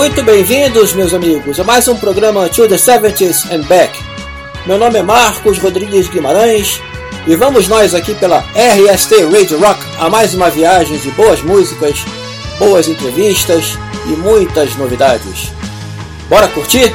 Muito bem-vindos, meus amigos, a mais um programa To the Seventies and Back. Meu nome é Marcos Rodrigues Guimarães e vamos nós aqui pela RST Radio Rock a mais uma viagem de boas músicas, boas entrevistas e muitas novidades. Bora curtir?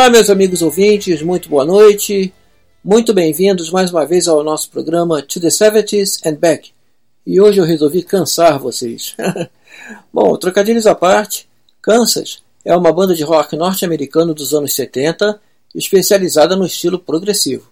Olá, meus amigos ouvintes, muito boa noite. Muito bem-vindos mais uma vez ao nosso programa To the 70s and Back. E hoje eu resolvi cansar vocês. Bom, trocadilhos à parte, Kansas é uma banda de rock norte-americano dos anos 70, especializada no estilo progressivo.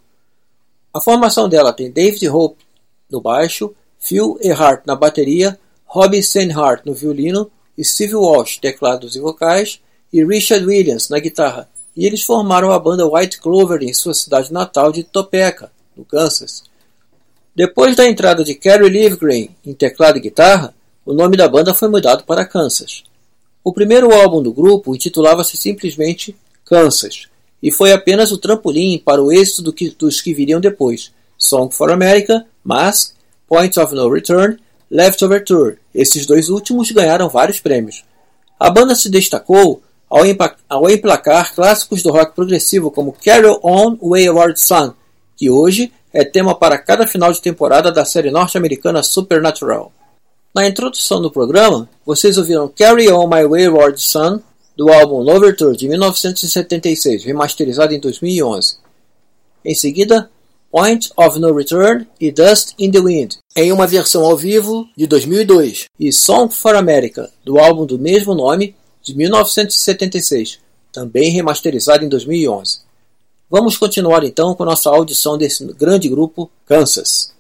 A formação dela tem David Hope no baixo, Phil Earhart na bateria, Robbie Steinhardt no violino, Steve Walsh teclados e vocais e Richard Williams na guitarra. E eles formaram a banda White Clover em sua cidade natal de Topeka, no Kansas. Depois da entrada de Kerry Livgren em teclado e guitarra, o nome da banda foi mudado para Kansas. O primeiro álbum do grupo intitulava-se simplesmente Kansas e foi apenas o trampolim para o êxito do que, dos que viriam depois: Song for America, Mask, Point of No Return, Leftover Tour. Esses dois últimos ganharam vários prêmios. A banda se destacou ao, emplacar clássicos do rock progressivo como Carry On Wayward Son, que hoje é tema para cada final de temporada da série norte-americana Supernatural. Na introdução do programa, vocês ouviram Carry On My Wayward Son, do álbum Lovertour de 1976, remasterizado em 2011. Em seguida, Point of No Return e Dust in the Wind, em uma versão ao vivo de 2002, e Song for America, do álbum do mesmo nome de 1976, também remasterizado em 2011. Vamos continuar então com nossa audição desse grande grupo Kansas.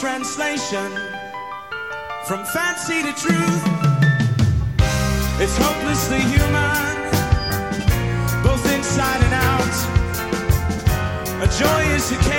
translation from fancy to truth. It's hopelessly human, both inside and out. A joyous occasion.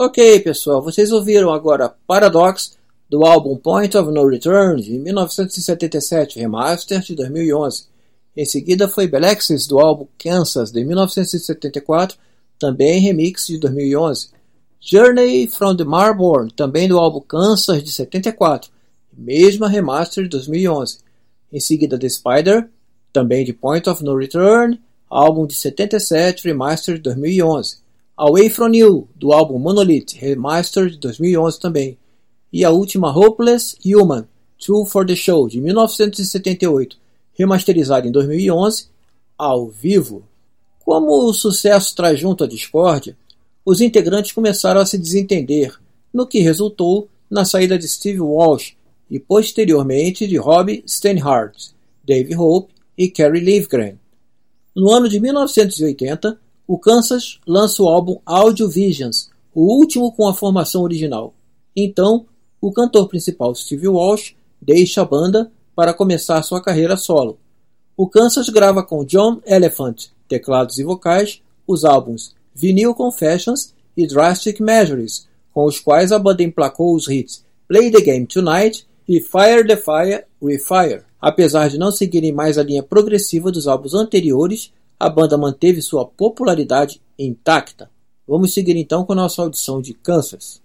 Ok, pessoal, vocês ouviram agora Paradox do álbum Point of No Return de 1977, remaster de 2011. Em seguida foi Belexis do álbum Kansas de 1974, também remix de 2011. Journey from the Marborn, também do álbum Kansas de 74, mesma remaster de 2011. Em seguida The Spider, também de Point of No Return, álbum de 77, remaster de 2011. Away From You, do álbum Monolith, remaster de 2011 também. E a última Hopeless Human, Two for the Show, de 1978, remasterizada em 2011, ao vivo. Como o sucesso traz junto a discórdia, os integrantes começaram a se desentender, no que resultou na saída de Steve Walsh e posteriormente de Rob Steinhardt, Dave Hope e Kerry Livgren. No ano de 1980, o Kansas lança o álbum Audio Visions, o último com a formação original. Então, o cantor principal Steve Walsh deixa a banda para começar sua carreira solo. O Kansas grava com John Elephant, teclados e vocais, os álbuns Vinyl Confessions e Drastic Measures, com os quais a banda emplacou os hits Play the Game Tonight e Fire the Fire with Fire. Apesar de não seguirem mais a linha progressiva dos álbuns anteriores, a banda manteve sua popularidade intacta. Vamos seguir então com nossa audição de Kansas.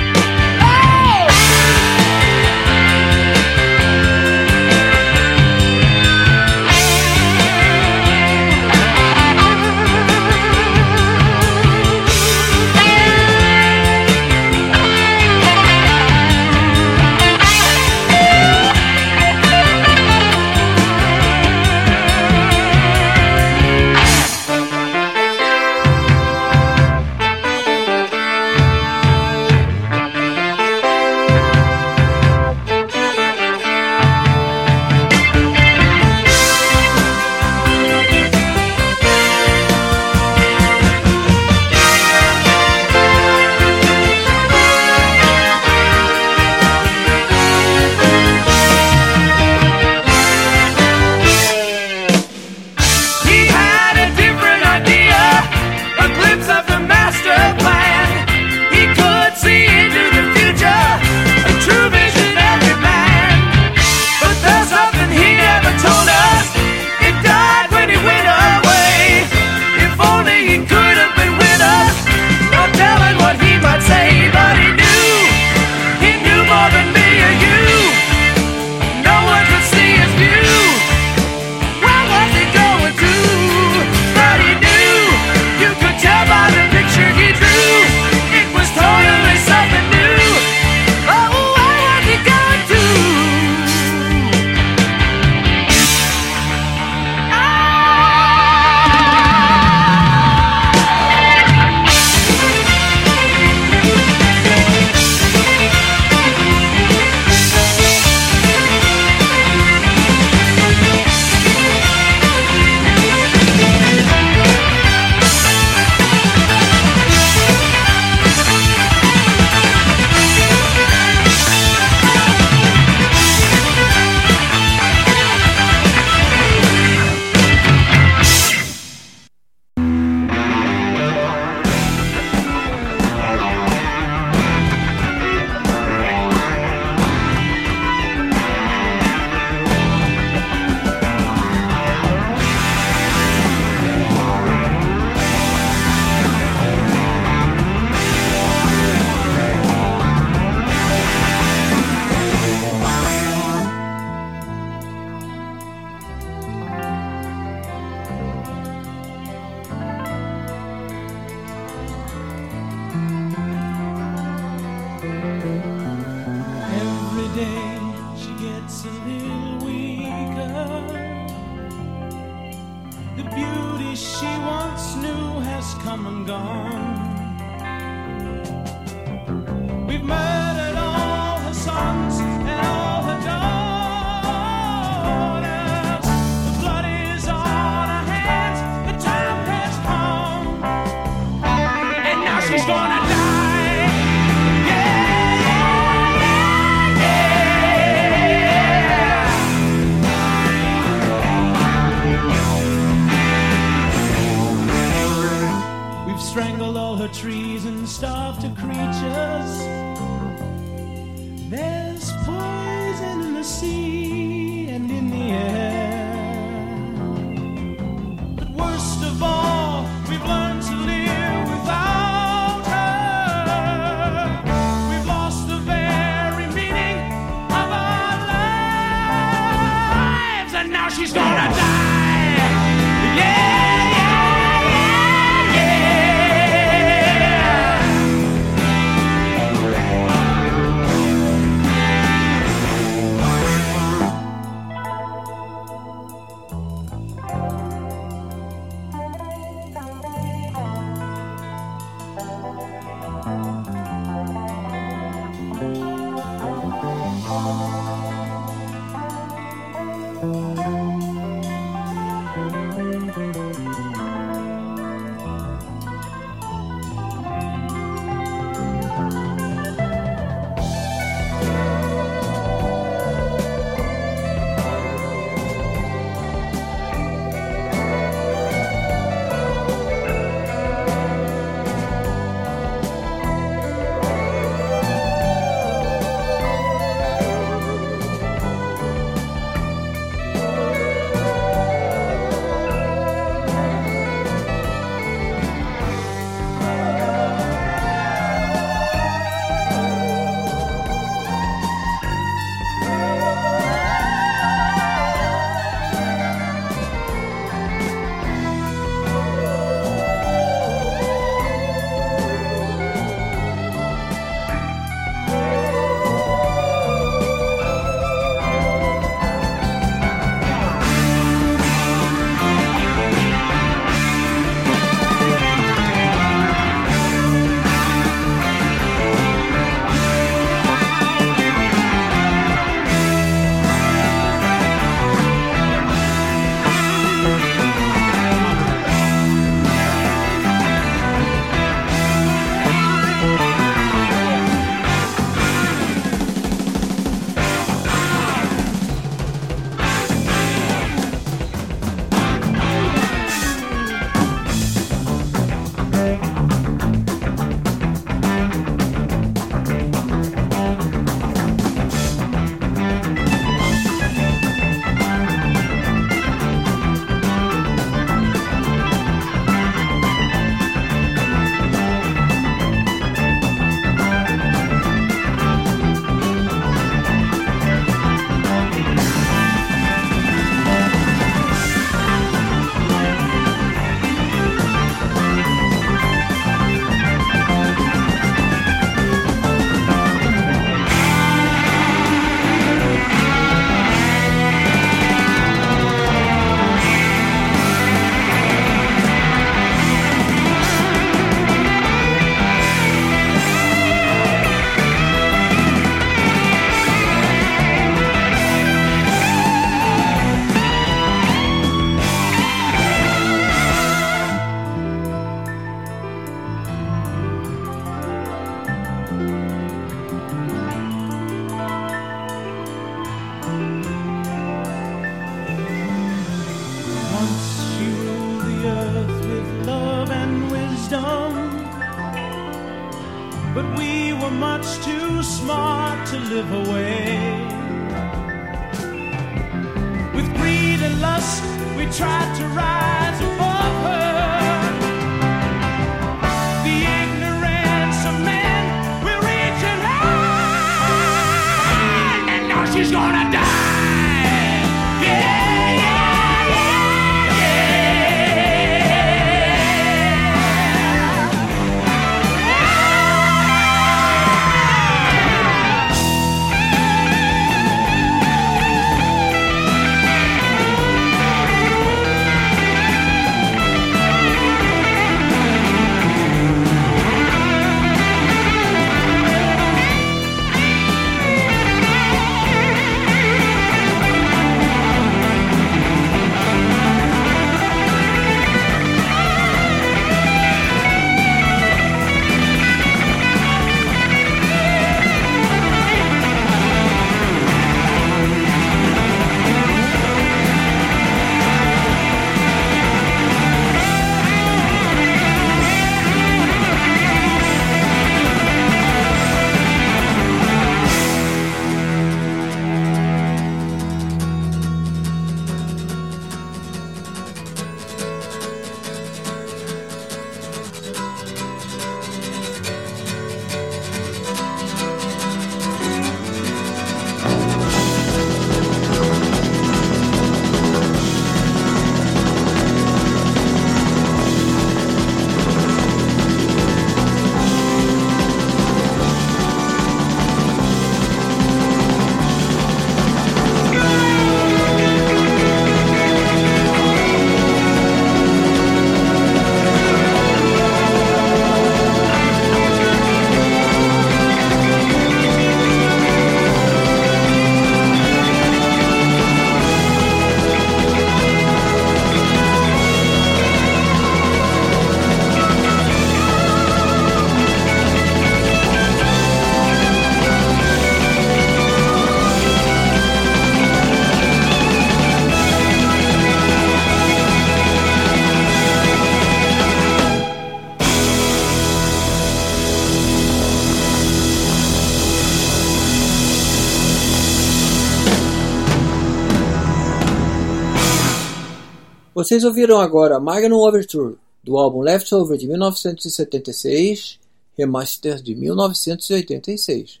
Vocês ouviram agora Magnum Overture, do álbum Leftover de 1976, remaster de 1986.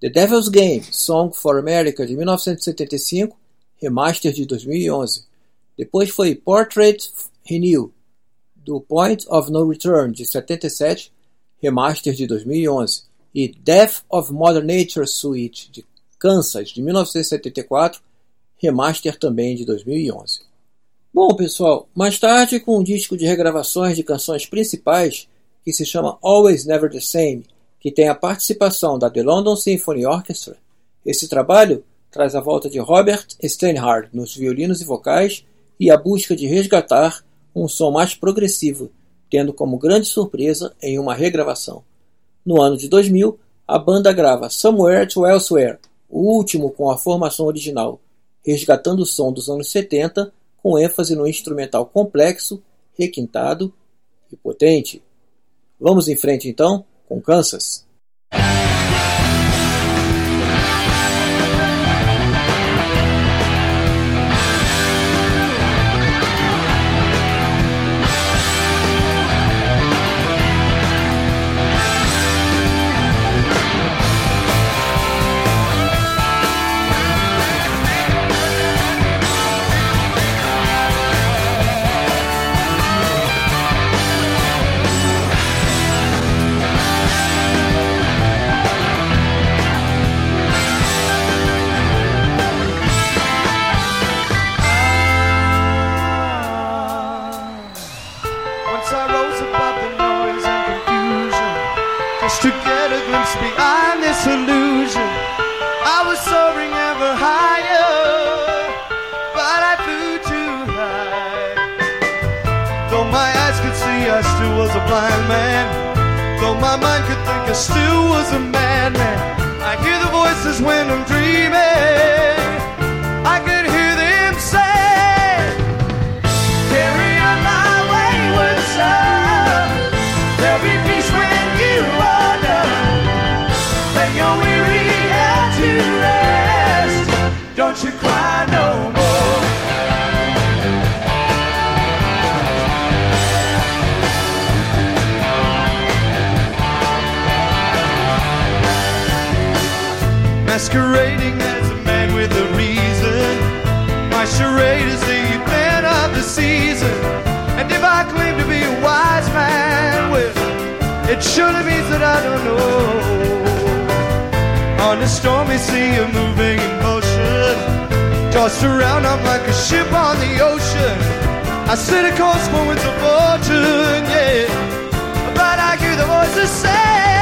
The Devil's Game, Song for America de 1975, remaster de 2011. Depois foi Portrait Renew, do Point of No Return de 77, remaster de 2011. E Death of Mother Nature Suite de Kansas de 1974, remaster também de 2011. Bom, pessoal, mais tarde, com um disco de regravações de canções principais que se chama Always Never the Same, que tem a participação da The London Symphony Orchestra, esse trabalho traz a volta de Robert Steinhardt nos violinos e vocais e a busca de resgatar um som mais progressivo, tendo como grande surpresa em uma regravação. No ano de 2000, a banda grava Somewhere to Elsewhere, o último com a formação original, resgatando o som dos anos 70 com ênfase no instrumental complexo, requintado e potente. Vamos em frente então com Kansas. Still was a madman. I hear the voices when I'm dreaming Masquerading as a man with a reason. My charade is the event of the season. And if I claim to be a wise man, well, it surely means that I don't know. On the stormy sea of moving emotion, tossed around, I'm like a ship on the ocean. I sit a course for winds of fortune, yeah. But I hear the voices say,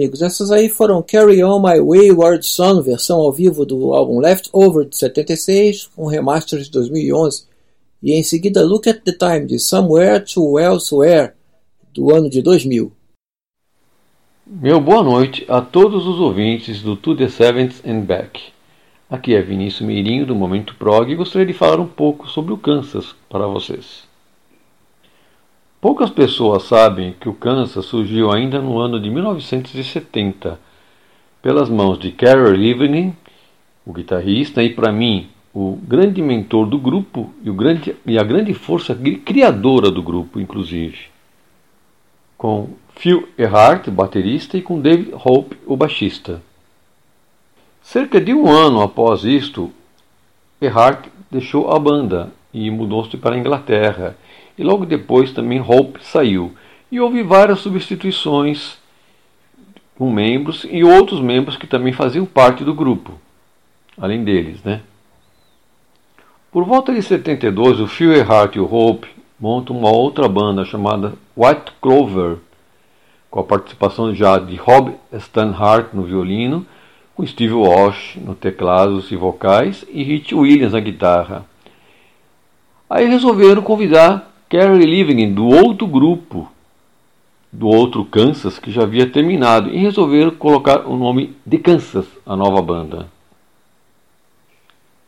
amigos, essas aí foram Carry On My Wayward Son, versão ao vivo do álbum Leftover de 76, com remaster de 2011, e em seguida Look at the Time de Somewhere to Elsewhere, do ano de 2000. Meu boa noite a todos os ouvintes do To The Seventh and Back. Aqui é Vinícius Meirinho do Momento Prog e gostaria de falar um pouco sobre o Kansas para vocês. Poucas pessoas sabem que o Kansas surgiu ainda no ano de 1970 pelas mãos de Carol Living, o guitarrista, e para mim o grande mentor do grupo e, grande, e a grande força criadora do grupo, inclusive, com Phil Earhart, baterista, e com David Hope, o baixista. Cerca de um ano após isto, Earhart deixou a banda e mudou-se para a Inglaterra e logo depois também Hope saiu. E houve várias substituições com membros e outros membros que também faziam parte do grupo, além deles, né? Por volta de 72, o Phil Earhart e o Hope montam uma outra banda chamada White Clover, com a participação já de Rob Stanhart no violino, com Steve Walsh no teclados e vocais e Rich Williams na guitarra. Aí resolveram convidar Carrie Living do outro grupo, do outro Kansas, que já havia terminado, e resolveram colocar o nome de Kansas, a nova banda.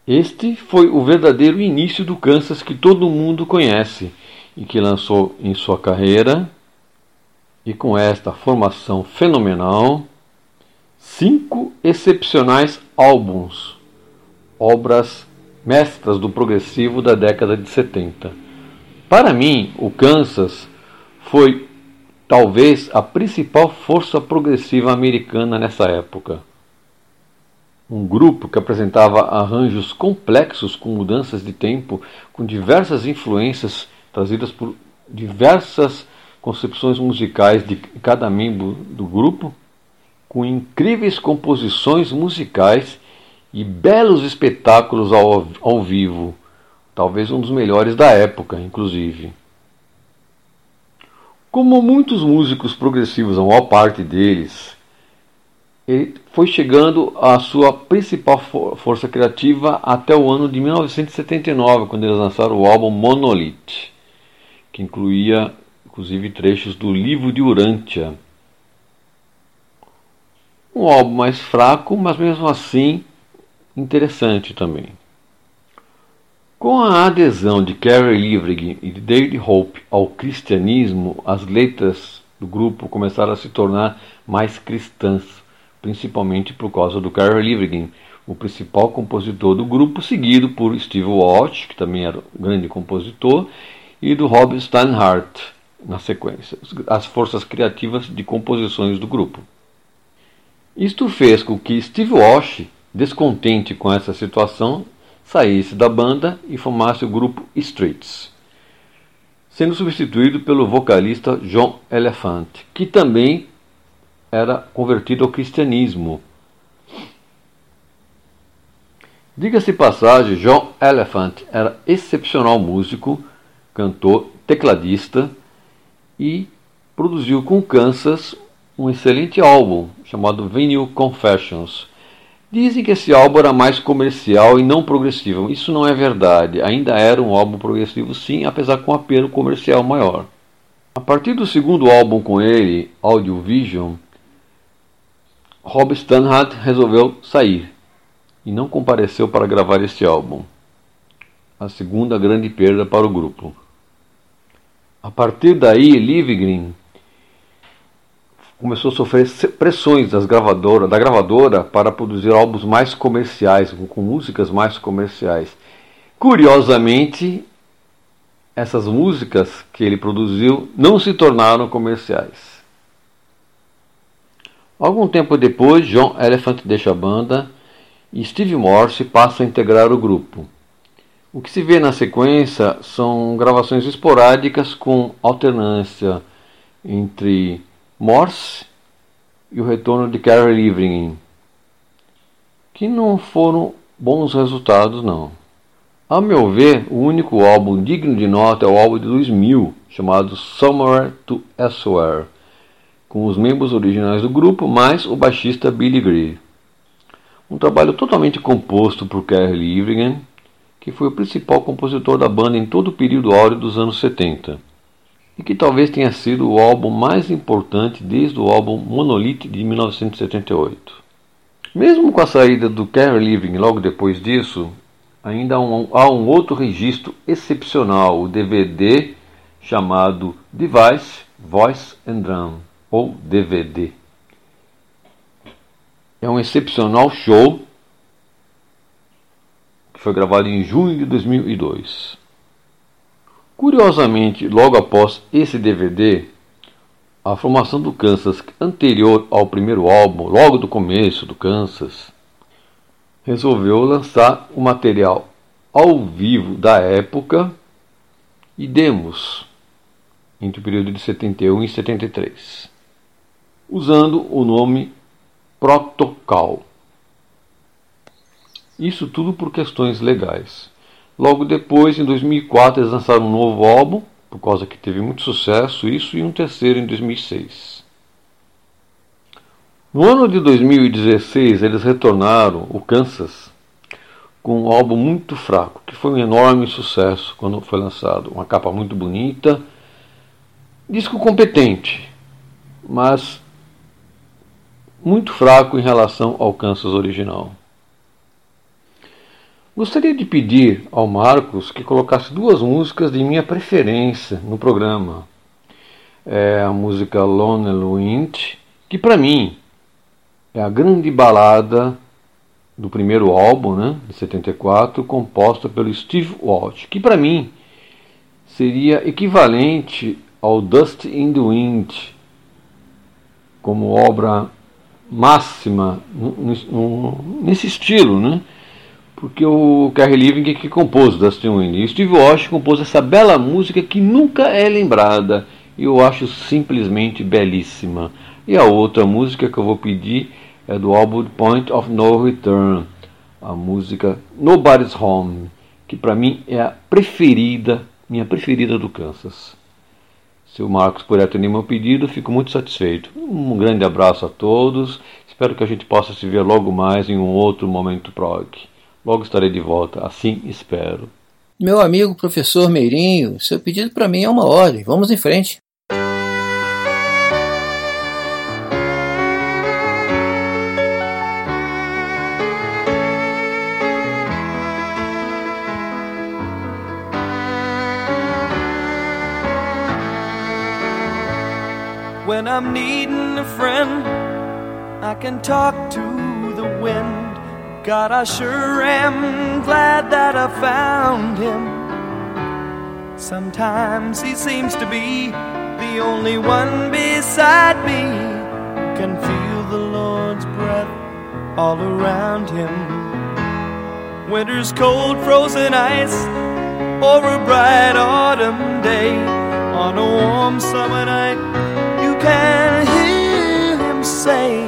Este foi o verdadeiro início do Kansas que todo mundo conhece e que lançou em sua carreira, e com esta formação fenomenal, cinco excepcionais álbuns, obras mestras do progressivo da década de 70. Para mim, o Kansas foi talvez a principal força progressiva americana nessa época. Um grupo que apresentava arranjos complexos com mudanças de tempo, com diversas influências trazidas por diversas concepções musicais de cada membro do grupo, com incríveis composições musicais e belos espetáculos ao, ao vivo talvez um dos melhores da época, inclusive. Como muitos músicos progressivos, a maior parte deles, ele foi chegando à sua principal for força criativa até o ano de 1979, quando eles lançaram o álbum Monolith, que incluía inclusive trechos do livro de Urântia. Um álbum mais fraco, mas mesmo assim interessante também. Com a adesão de Carrie Livrig e de David Hope ao cristianismo, as letras do grupo começaram a se tornar mais cristãs, principalmente por causa do Carrie Livrig, o principal compositor do grupo, seguido por Steve Walsh, que também era um grande compositor, e do Rob Steinhardt, na sequência, as forças criativas de composições do grupo. Isto fez com que Steve Walsh, descontente com essa situação, saísse da banda e formasse o grupo Streets, sendo substituído pelo vocalista John Elephant, que também era convertido ao cristianismo. Diga-se passagem, John Elephant era excepcional músico, cantor, tecladista e produziu com Kansas um excelente álbum chamado Vinyl Confessions, Dizem que esse álbum era mais comercial e não progressivo. Isso não é verdade. Ainda era um álbum progressivo, sim, apesar com um apelo comercial maior. A partir do segundo álbum com ele, Audio Vision, Rob Stanhart resolveu sair e não compareceu para gravar este álbum. A segunda grande perda para o grupo. A partir daí, Livgren começou a sofrer pressões das gravadoras, da gravadora para produzir álbuns mais comerciais, com músicas mais comerciais. Curiosamente, essas músicas que ele produziu não se tornaram comerciais. Algum tempo depois, John Elephant deixa a banda e Steve Morse passa a integrar o grupo. O que se vê na sequência são gravações esporádicas com alternância entre Morse e o retorno de Carol Living, que não foram bons resultados não. A meu ver, o único álbum digno de nota é o álbum de 2000, chamado Somewhere to Elsewhere, com os membros originais do grupo mais o baixista Billy Gree. Um trabalho totalmente composto por Kerry Livingen, que foi o principal compositor da banda em todo o período áureo dos anos 70, e que talvez tenha sido o álbum mais importante desde o álbum Monolith de 1978. Mesmo com a saída do Kerry Living logo depois disso, ainda há um, há um outro registro excepcional, o DVD chamado Device, Voice and Drum, ou DVD. É um excepcional show foi gravado em junho de 2002. Curiosamente, logo após esse DVD, a formação do Kansas, anterior ao primeiro álbum, logo do começo do Kansas, resolveu lançar o material ao vivo da época e demos entre o período de 71 e 73, usando o nome Protocol. Isso tudo por questões legais. Logo depois, em 2004, eles lançaram um novo álbum, por causa que teve muito sucesso, isso, e um terceiro em 2006. No ano de 2016, eles retornaram, o Kansas, com um álbum muito fraco, que foi um enorme sucesso quando foi lançado. Uma capa muito bonita, disco competente, mas muito fraco em relação ao Kansas original. Gostaria de pedir ao Marcos que colocasse duas músicas de minha preferência no programa. É a música Lonely Wind, que para mim é a grande balada do primeiro álbum, né, de 74, composta pelo Steve Walsh, que para mim seria equivalente ao Dust in the Wind como obra máxima nesse estilo, né? Porque o Kerry Living que compôs Dustin Wind. E Steve Walsh compôs essa bela música que nunca é lembrada. E eu acho simplesmente belíssima. E a outra música que eu vou pedir é do álbum Point of No Return, a música Nobody's Home, que para mim é a preferida, minha preferida do Kansas. Se o Marcos puder atender meu pedido, fico muito satisfeito. Um grande abraço a todos. Espero que a gente possa se ver logo mais em um outro momento prog. Logo estarei de volta, assim espero. Meu amigo professor Meirinho, seu pedido para mim é uma ordem. Vamos em frente. When I'm needing a friend, I can talk to the wind. God, I sure am glad that I found him. Sometimes he seems to be the only one beside me can feel the Lord's breath all around him. Winter's cold, frozen ice, or a bright autumn day. On a warm summer night, you can hear him say,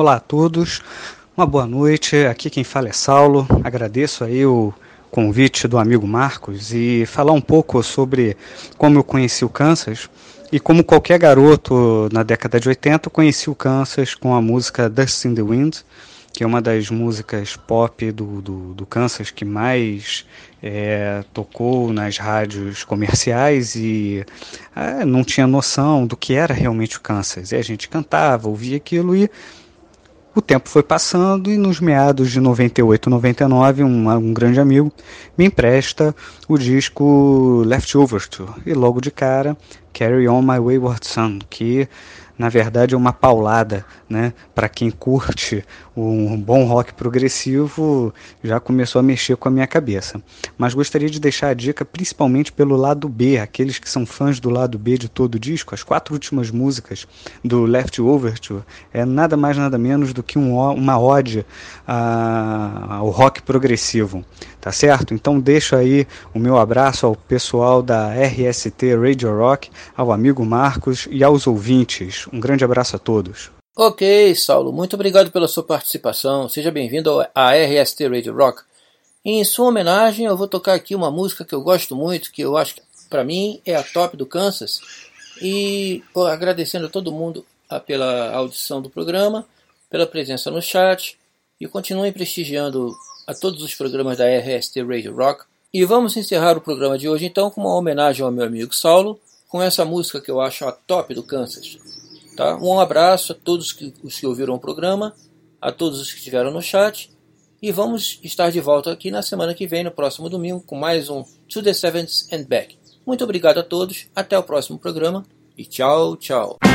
Olá a todos, uma boa noite. Aqui quem fala é Saulo. Agradeço aí o convite do amigo Marcos e falar um pouco sobre como eu conheci o Kansas. E como qualquer garoto na década de 80, eu conheci o Kansas com a música Dust in the Wind, que é uma das músicas pop do, do, do Kansas que mais é, tocou nas rádios comerciais e é, não tinha noção do que era realmente o Kansas. E a gente cantava, ouvia aquilo e o tempo foi passando e nos meados de 98, 99, um, um grande amigo me empresta o disco Leftovers e logo de cara Carry On My Wayward Son, que na verdade é uma paulada, né? Para quem curte um bom rock progressivo, já começou a mexer com a minha cabeça. Mas gostaria de deixar a dica principalmente pelo lado B, aqueles que são fãs do lado B de todo o disco. As quatro últimas músicas do Left Overture é nada mais nada menos do que um, uma ode ao rock progressivo, tá certo? Então deixo aí o meu abraço ao pessoal da RST Radio Rock, ao amigo Marcos e aos ouvintes. Um grande abraço a todos. Ok, Saulo, muito obrigado pela sua participação. Seja bem-vindo à RST Radio Rock. Em sua homenagem, eu vou tocar aqui uma música que eu gosto muito, que eu acho que para mim é a top do Kansas. E agradecendo a todo mundo pela audição do programa, pela presença no chat e continuem prestigiando a todos os programas da RST Radio Rock. E vamos encerrar o programa de hoje então com uma homenagem ao meu amigo Saulo, com essa música que eu acho a top do Kansas. Tá? Um abraço a todos que, os que ouviram o programa, a todos os que estiveram no chat. E vamos estar de volta aqui na semana que vem, no próximo domingo, com mais um To the Sevens and Back. Muito obrigado a todos, até o próximo programa e tchau, tchau.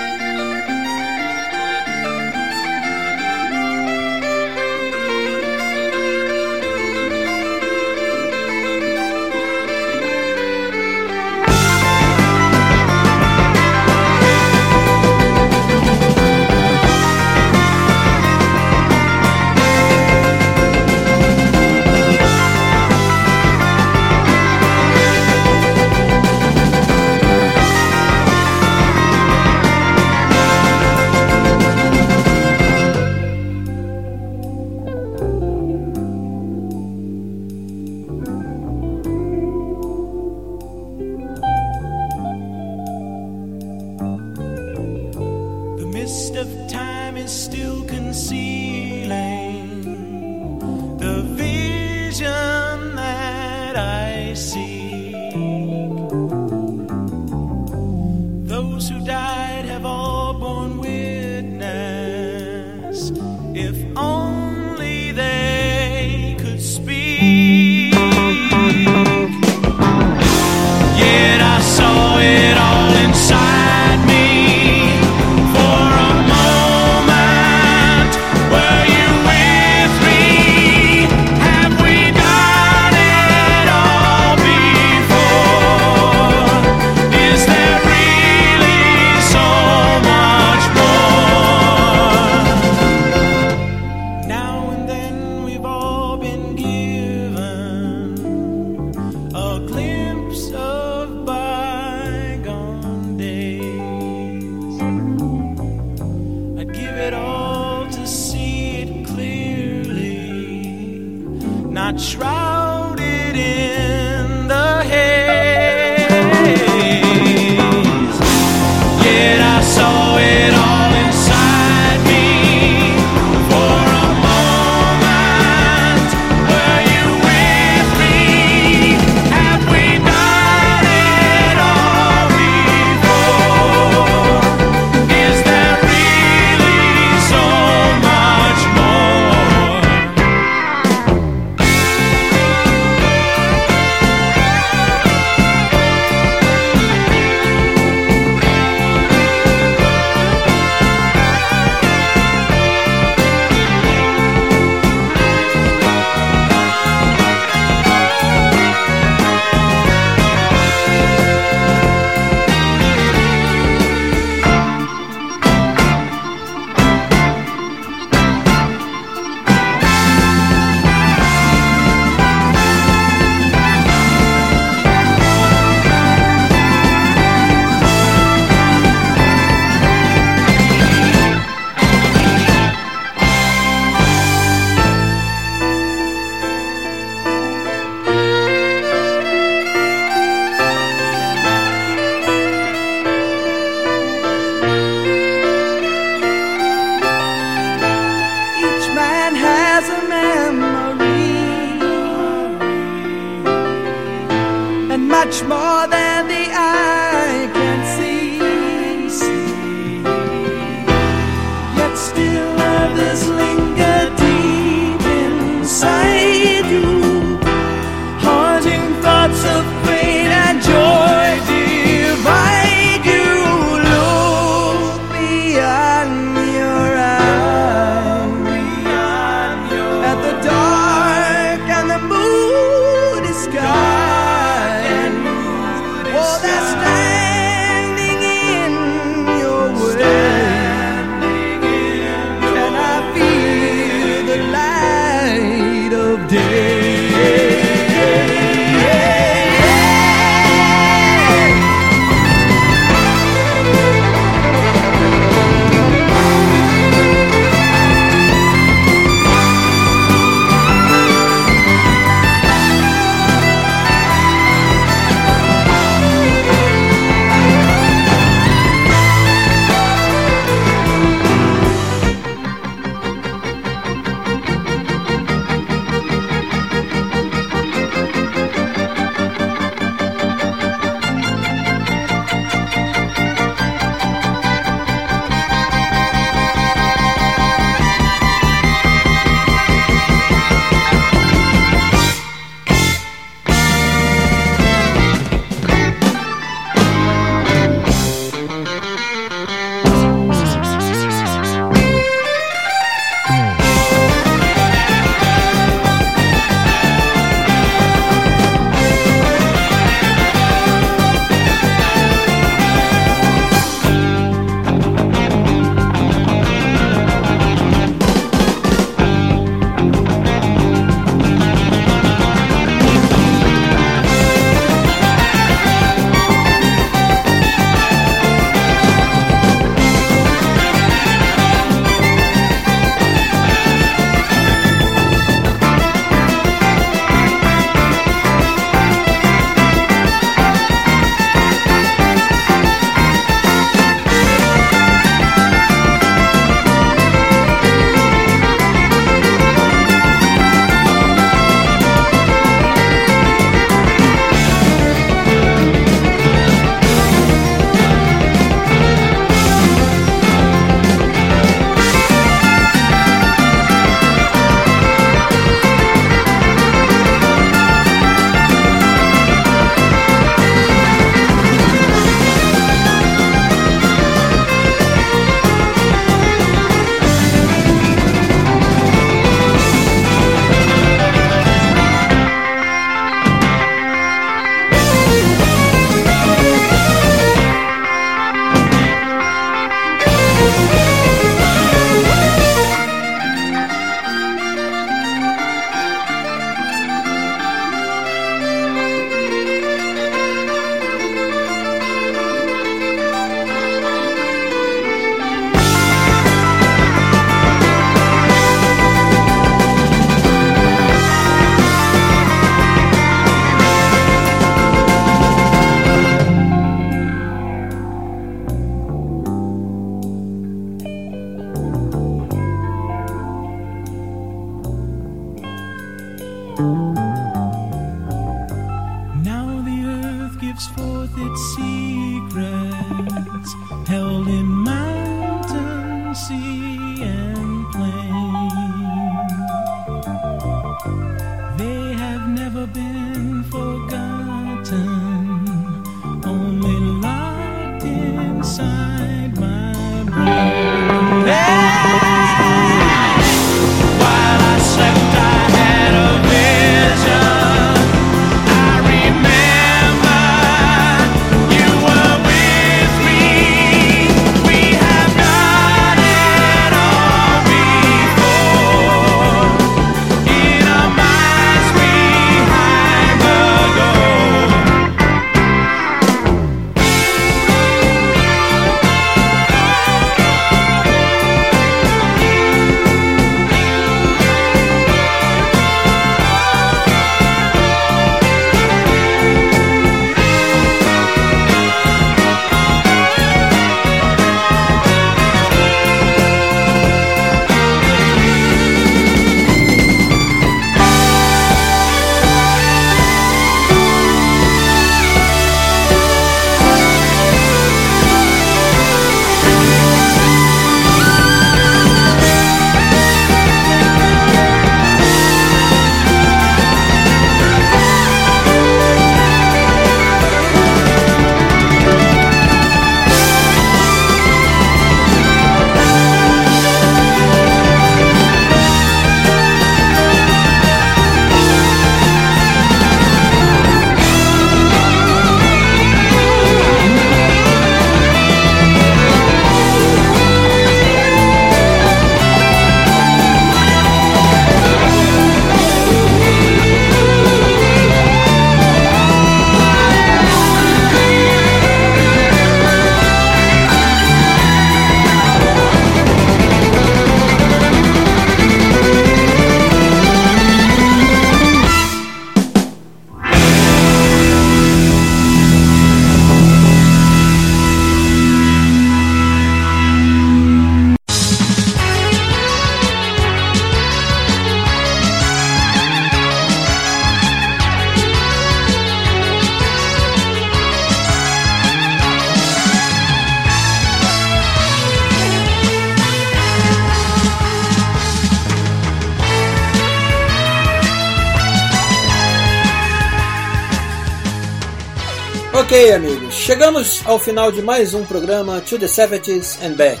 Chegamos ao final de mais um programa To the 70s and Back.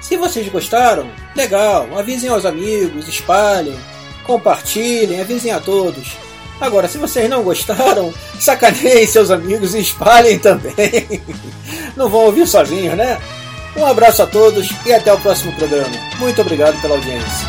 Se vocês gostaram, legal, avisem aos amigos, espalhem, compartilhem, avisem a todos. Agora, se vocês não gostaram, sacaneiem seus amigos e espalhem também. Não vão ouvir sozinhos, né? Um abraço a todos e até o próximo programa. Muito obrigado pela audiência.